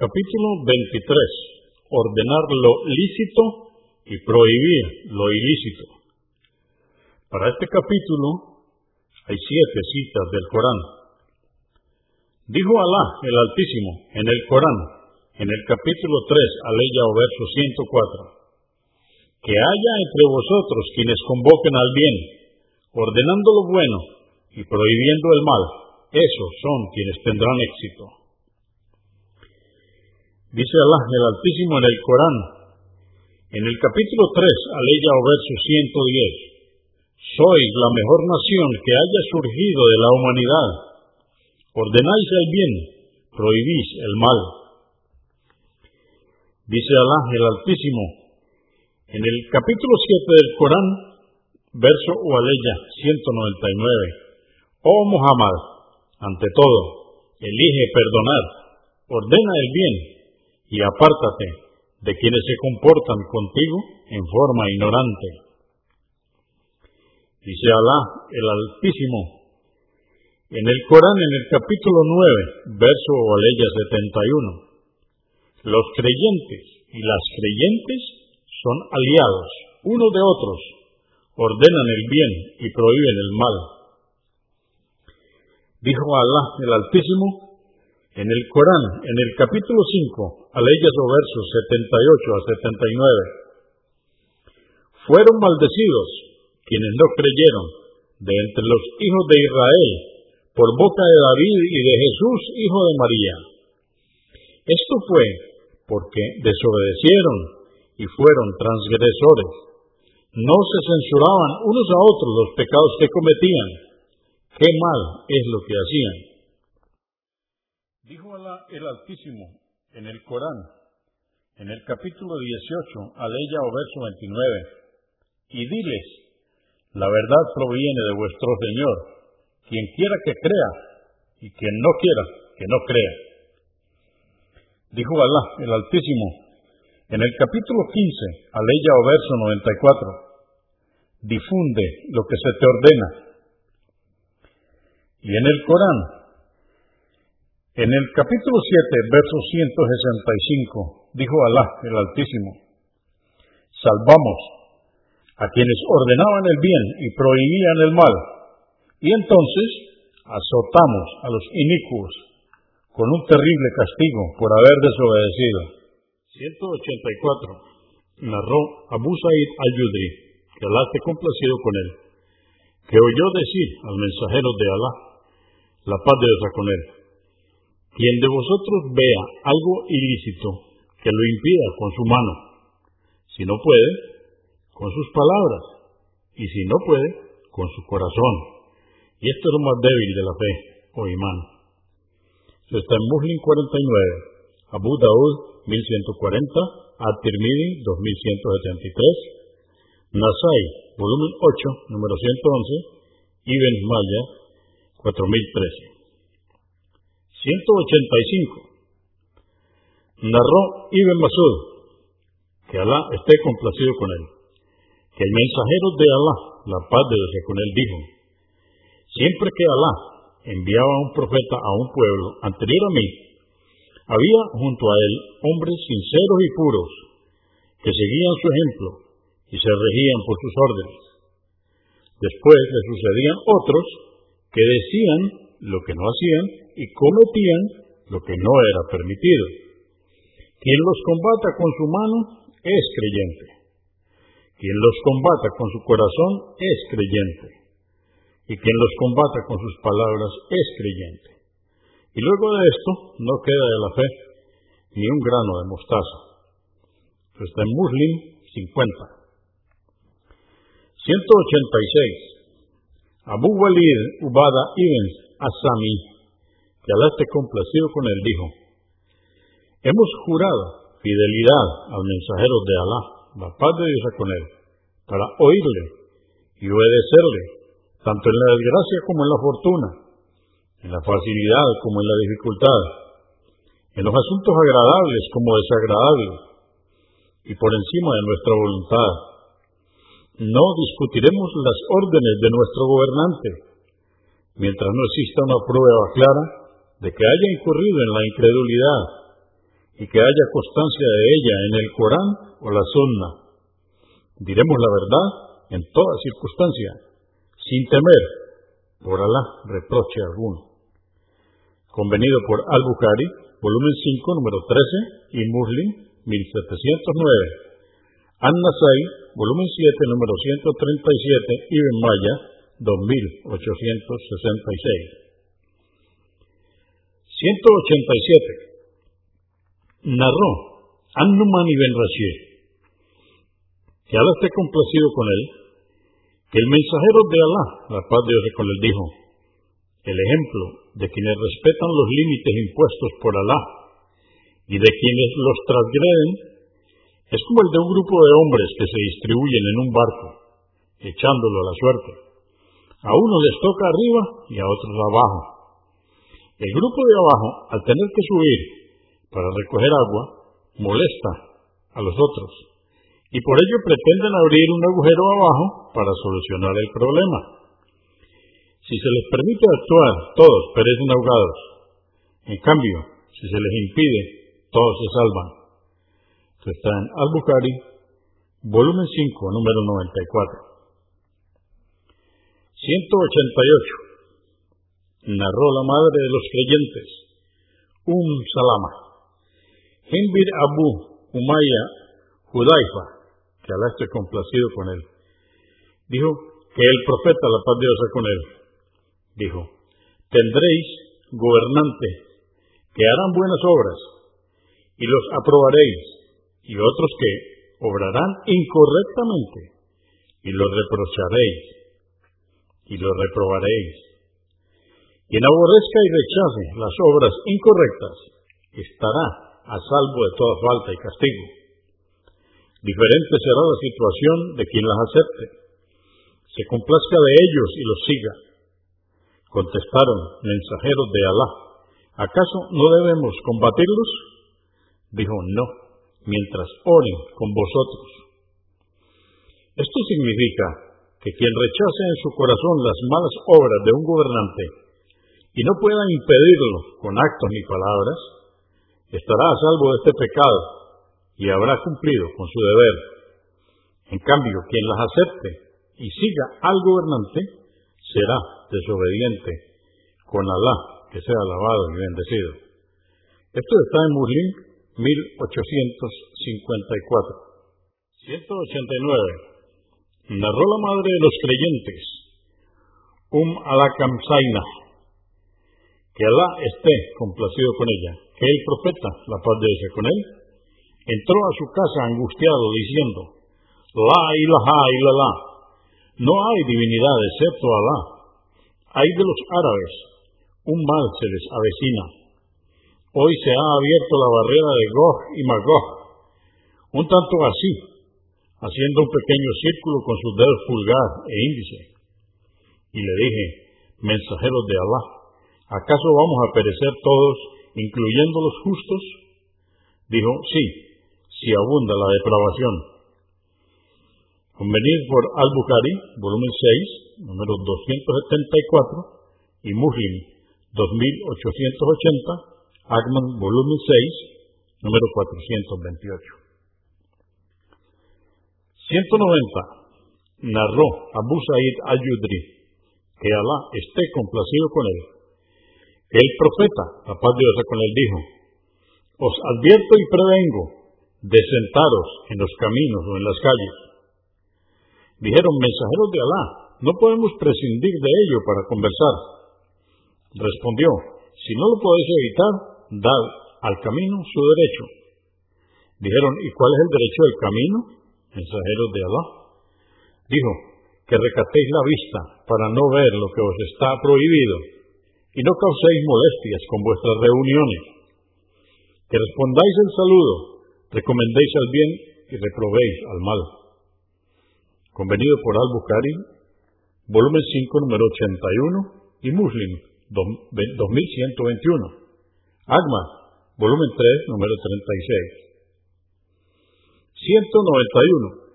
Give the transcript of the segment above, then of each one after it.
Capítulo 23. Ordenar lo lícito y prohibir lo ilícito. Para este capítulo hay siete citas del Corán. Dijo Alá el Altísimo en el Corán, en el capítulo 3, aleya o verso 104, que haya entre vosotros quienes convoquen al bien, ordenando lo bueno y prohibiendo el mal, esos son quienes tendrán éxito. Dice Alá el Altísimo en el Corán, en el capítulo 3, aleya o verso 110, sois la mejor nación que haya surgido de la humanidad. Ordenáis el bien, prohibís el mal. Dice Alá el Altísimo, en el capítulo 7 del Corán, verso o aleya 199, Oh Muhammad, ante todo, elige perdonar, ordena el bien y apártate de quienes se comportan contigo en forma ignorante. Dice Alá, el Altísimo, en el Corán, en el capítulo 9, verso o aleya 71, los creyentes y las creyentes son aliados unos de otros, ordenan el bien y prohíben el mal. Dijo Alá, el Altísimo, en el Corán, en el capítulo 5, aleyas o versos 78 a 79, fueron maldecidos quienes no creyeron de entre los hijos de Israel por boca de David y de Jesús, hijo de María. Esto fue porque desobedecieron y fueron transgresores. No se censuraban unos a otros los pecados que cometían. Qué mal es lo que hacían. Dijo Alá el Altísimo en el Corán, en el capítulo 18, aleya o verso 29, y diles, la verdad proviene de vuestro Señor, quien quiera que crea, y quien no quiera que no crea. Dijo Alá el Altísimo en el capítulo 15, aleya o verso 94, difunde lo que se te ordena. Y en el Corán, en el capítulo 7, verso 165, dijo Alá el Altísimo, salvamos a quienes ordenaban el bien y prohibían el mal, y entonces azotamos a los inicuos con un terrible castigo por haber desobedecido. 184. Narró Abu Sa'id al-Yudri, que Alá esté complacido con él, que oyó decir al mensajero de Alá, la paz de Dios con él, quien de vosotros vea algo ilícito, que lo impida con su mano. Si no puede, con sus palabras. Y si no puede, con su corazón. Y esto es lo más débil de la fe, o imán. Esto está en Muslim 49, Abu Daud 1140, At-Tirmidhi 2173, Nasai, volumen 8, número 111, Ibn Maya 4013. 185. Narró Ibn Masud, que Alá esté complacido con él, que el mensajero de Alá, la paz de Dios con él, dijo, siempre que Alá enviaba un profeta a un pueblo anterior a mí, había junto a él hombres sinceros y puros, que seguían su ejemplo y se regían por sus órdenes. Después le sucedían otros que decían lo que no hacían y cometían lo que no era permitido. Quien los combata con su mano es creyente. Quien los combata con su corazón es creyente. Y quien los combata con sus palabras es creyente. Y luego de esto no queda de la fe ni un grano de mostaza. está en Muslim 50. 186. Abu Walid Ubada ibn Asami que Alá esté complacido con él, dijo, hemos jurado fidelidad al mensajero de Alá, la paz de Dios con él, para oírle y obedecerle, tanto en la desgracia como en la fortuna, en la facilidad como en la dificultad, en los asuntos agradables como desagradables, y por encima de nuestra voluntad. No discutiremos las órdenes de nuestro gobernante, mientras no exista una prueba clara de que haya incurrido en la incredulidad, y que haya constancia de ella en el Corán o la Sunna. Diremos la verdad en toda circunstancia, sin temer por Alá reproche alguno. Convenido por Al-Bukhari, volumen 5, número 13, y Muslim, 1709. An-Nasai, volumen 7, número 137, y Ben Maya, 2866. 187. Narró An-Numan ibn Rashid, que Alá esté complacido con él, que el mensajero de Alá, la paz de Dios con él, dijo, el ejemplo de quienes respetan los límites impuestos por Alá y de quienes los transgreden es como el de un grupo de hombres que se distribuyen en un barco, echándolo a la suerte. A unos les toca arriba y a otros abajo. El grupo de abajo, al tener que subir para recoger agua, molesta a los otros y por ello pretenden abrir un agujero abajo para solucionar el problema. Si se les permite actuar, todos perecen ahogados. En cambio, si se les impide, todos se salvan. Esto está en Al-Bukhari, volumen 5, número 94. 188 narró la madre de los creyentes, Um Salama. Himbir Abu Umaya Judaifa, que Alá esté complacido con él, dijo que el profeta, la paz de Dios con él, dijo, tendréis gobernantes que harán buenas obras y los aprobaréis, y otros que obrarán incorrectamente y los reprocharéis y los reprobaréis quien aborrezca y rechace las obras incorrectas estará a salvo de toda falta y castigo. Diferente será la situación de quien las acepte, se complazca de ellos y los siga. Contestaron mensajeros de Alá, ¿acaso no debemos combatirlos? Dijo, no, mientras oren con vosotros. Esto significa que quien rechace en su corazón las malas obras de un gobernante y no puedan impedirlo con actos ni palabras, estará a salvo de este pecado y habrá cumplido con su deber. En cambio, quien las acepte y siga al gobernante será desobediente con Alá, que sea alabado y bendecido. Esto está en Muslim 1854. 189. Narró la madre de los creyentes, Um Alakam Zaina, que Alá esté complacido con ella, que el profeta, la paz de Dios con él, entró a su casa angustiado diciendo, La ilaha illallah, no hay divinidad excepto Alá. Hay de los árabes, un mal se les avecina. Hoy se ha abierto la barrera de Gog y Magog, un tanto así, haciendo un pequeño círculo con sus dedos pulgar e índice. Y le dije, mensajeros de Alá, ¿acaso vamos a perecer todos, incluyendo los justos? Dijo, sí, si abunda la depravación. Convenir por Al-Bukhari, volumen 6, número 274, y Muslim, 2880, Agman, volumen 6, número 428. 190. Narró Abu Sa'id al-Yudri, que Alá esté complacido con él el profeta, la paz de Dios con él, dijo, os advierto y prevengo de sentaros en los caminos o en las calles. Dijeron, mensajeros de Alá, no podemos prescindir de ello para conversar. Respondió, si no lo podéis evitar, dad al camino su derecho. Dijeron, ¿y cuál es el derecho del camino? Mensajeros de Alá. Dijo, que recatéis la vista para no ver lo que os está prohibido y no causéis molestias con vuestras reuniones. Que respondáis el saludo, recomendéis al bien y reprobéis al mal. Convenido por Al-Bukhari, volumen 5, número 81, y Muslim, 2121. Agma, volumen 3, número 36. 191.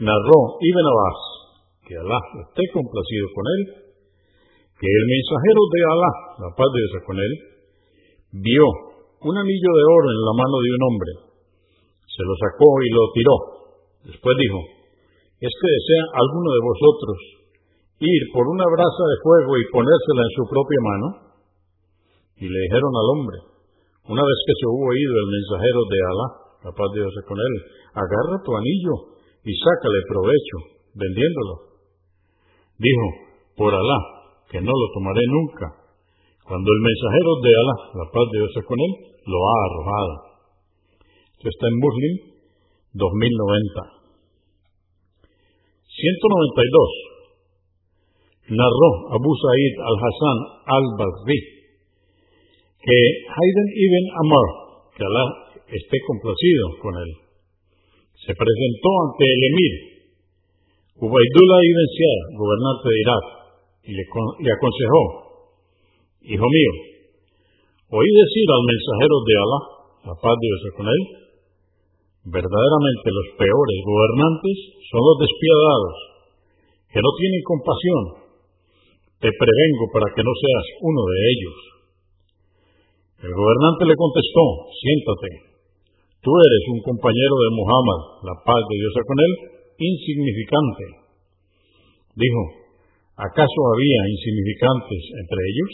Narró Ibn Abbas, que Alá esté complacido con él, que el mensajero de Alá, la paz de Dios con él, vio un anillo de oro en la mano de un hombre. Se lo sacó y lo tiró. Después dijo, ¿es que desea alguno de vosotros ir por una brasa de fuego y ponérsela en su propia mano? Y le dijeron al hombre, una vez que se hubo oído el mensajero de Alá, la paz de Dios con él, agarra tu anillo y sácale provecho, vendiéndolo. Dijo, por Alá, que no lo tomaré nunca, cuando el mensajero de Alá, la paz de Dios con él, lo ha arrojado. Esto está en Muslim 2090. 192. Narró Abu Sa'id al-Hassan al-Basri que Hayden ibn Amr, que Alá esté complacido con él, se presentó ante el emir Ubaidullah ibn Ziyad, gobernante de Irak, y le, le aconsejó, Hijo mío, oí decir al mensajero de Alá, la paz de Dios con él, verdaderamente los peores gobernantes son los despiadados, que no tienen compasión. Te prevengo para que no seas uno de ellos. El gobernante le contestó, siéntate, tú eres un compañero de Muhammad, la paz de Dios con él, insignificante. Dijo, ¿acaso había insignificantes entre ellos?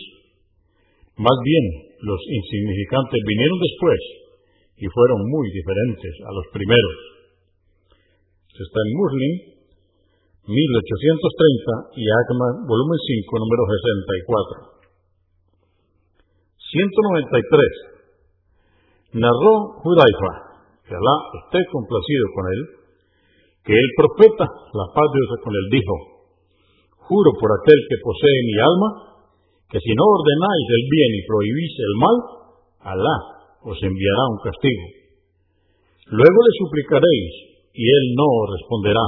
Más bien, los insignificantes vinieron después y fueron muy diferentes a los primeros. está en Muslim, 1830 y Akma, volumen 5, número 64. 193. Narró Judaifa, que Alá esté complacido con él, que el profeta, la paz de Dios con él, dijo, juro por aquel que posee mi alma, que si no ordenáis el bien y prohibís el mal, Alá os enviará un castigo. Luego le suplicaréis y él no os responderá.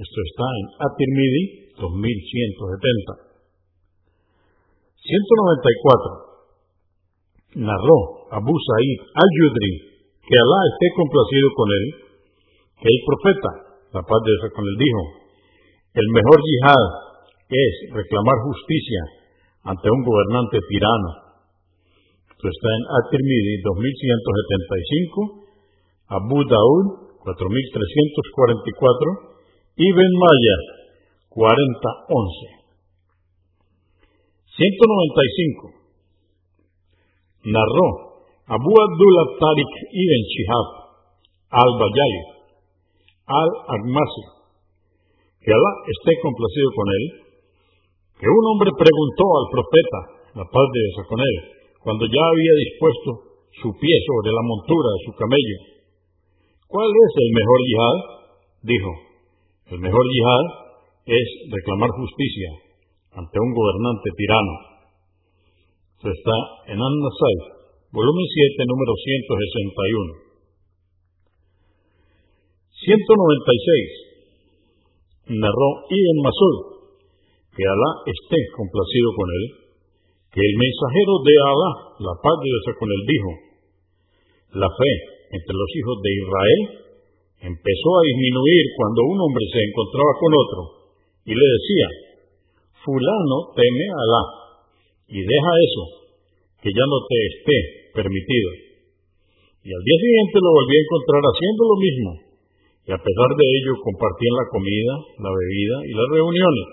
Esto está en At-Tirmidhi 2170. 194. Narró Abu Sa'id al-Yudri, que Alá esté complacido con él, que el profeta, la paz de Dios con él, dijo, el mejor yihad es reclamar justicia ante un gobernante tirano. Esto está en At-Tirmidhi 2175, Abu Daud 4344 y Ben Maya 4011. 195. Narró Abu Abdullah Tariq ibn Shihab al-Bayay al-Agmasi, que Alá esté complacido con él, que un hombre preguntó al profeta, la paz de Dios con él, cuando ya había dispuesto su pie sobre la montura de su camello, ¿cuál es el mejor yihad? Dijo, el mejor yihad es reclamar justicia ante un gobernante tirano. Esto está en An-Nasai, volumen 7, número 161. 196. Narró Ibn Masud que Alá esté complacido con él, que el mensajero de Alá, la paz de Dios con él, dijo, la fe entre los hijos de Israel empezó a disminuir cuando un hombre se encontraba con otro y le decía, fulano teme a Alá y deja eso, que ya no te esté permitido. Y al día siguiente lo volví a encontrar haciendo lo mismo, y a pesar de ello compartían la comida, la bebida y las reuniones.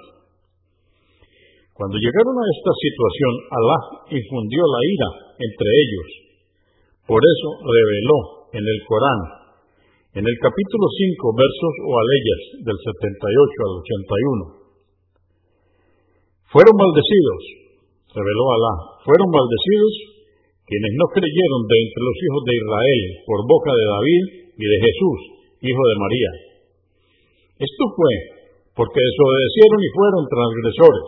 Cuando llegaron a esta situación, Alá infundió la ira entre ellos. Por eso reveló en el Corán, en el capítulo 5, versos o aleyas del 78 al 81. Fueron maldecidos, reveló Alá, fueron maldecidos quienes no creyeron de entre los hijos de Israel por boca de David y de Jesús, hijo de María. Esto fue porque desobedecieron y fueron transgresores.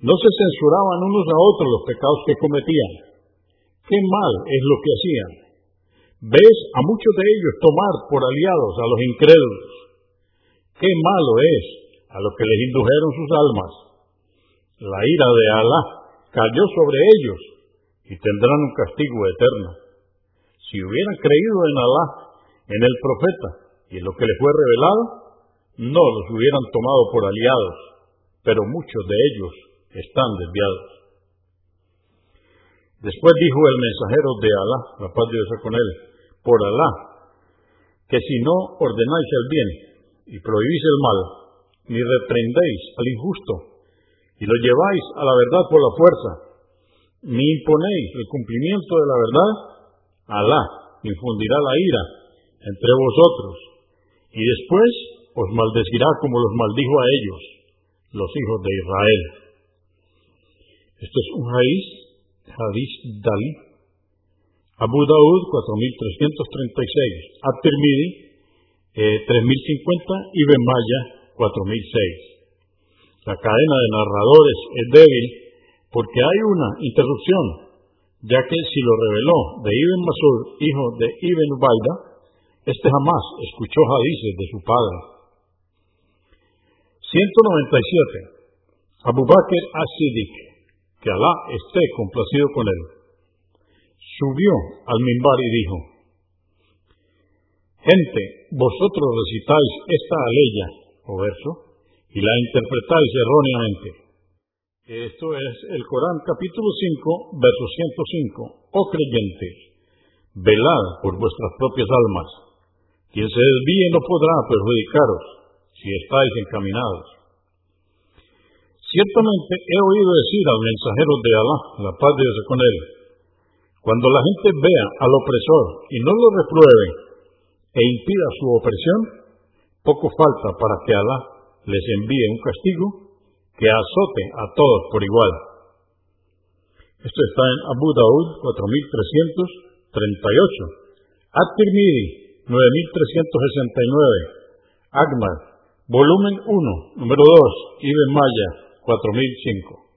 No se censuraban unos a otros los pecados que cometían. Qué mal es lo que hacían. Ves a muchos de ellos tomar por aliados a los incrédulos. Qué malo es a lo que les indujeron sus almas. La ira de Alá cayó sobre ellos y tendrán un castigo eterno. Si hubieran creído en Alá, en el profeta y en lo que les fue revelado, no los hubieran tomado por aliados, pero muchos de ellos están desviados. Después dijo el mensajero de Alá, la paz de Dios con él, por Alá, que si no ordenáis el bien y prohibís el mal, ni reprendéis al injusto, y lo lleváis a la verdad por la fuerza, ni imponéis el cumplimiento de la verdad, Alá infundirá la ira entre vosotros, y después os maldecirá como los maldijo a ellos, los hijos de Israel. Esto es un raíz, hadith Dalí. Abu Daud 4336, At-Tirmidhi eh, 3050 y Maya 4006. La cadena de narradores es débil porque hay una interrupción, ya que si lo reveló de Ibn Masud, hijo de Ibn Ubaida, este jamás escuchó hadices de su padre. 197. Abu Bakr as-Siddiq, que Alá esté complacido con él, subió al mimbar y dijo, Gente, vosotros recitáis esta aleya o verso y la interpretáis erróneamente. Esto es el Corán capítulo 5, verso 105. Oh creyentes, velad por vuestras propias almas. Quien se desvíe no podrá perjudicaros si estáis encaminados. Ciertamente he oído decir al mensajero de Alá, la paz de Dios con él, cuando la gente vea al opresor y no lo repruebe e impida su opresión, poco falta para que Alá les envíe un castigo que azote a todos por igual. Esto está en Abu Daud 4338, At-Tirmidhi 9369, Agmar, volumen 1, número 2, Ibn Maya 4005.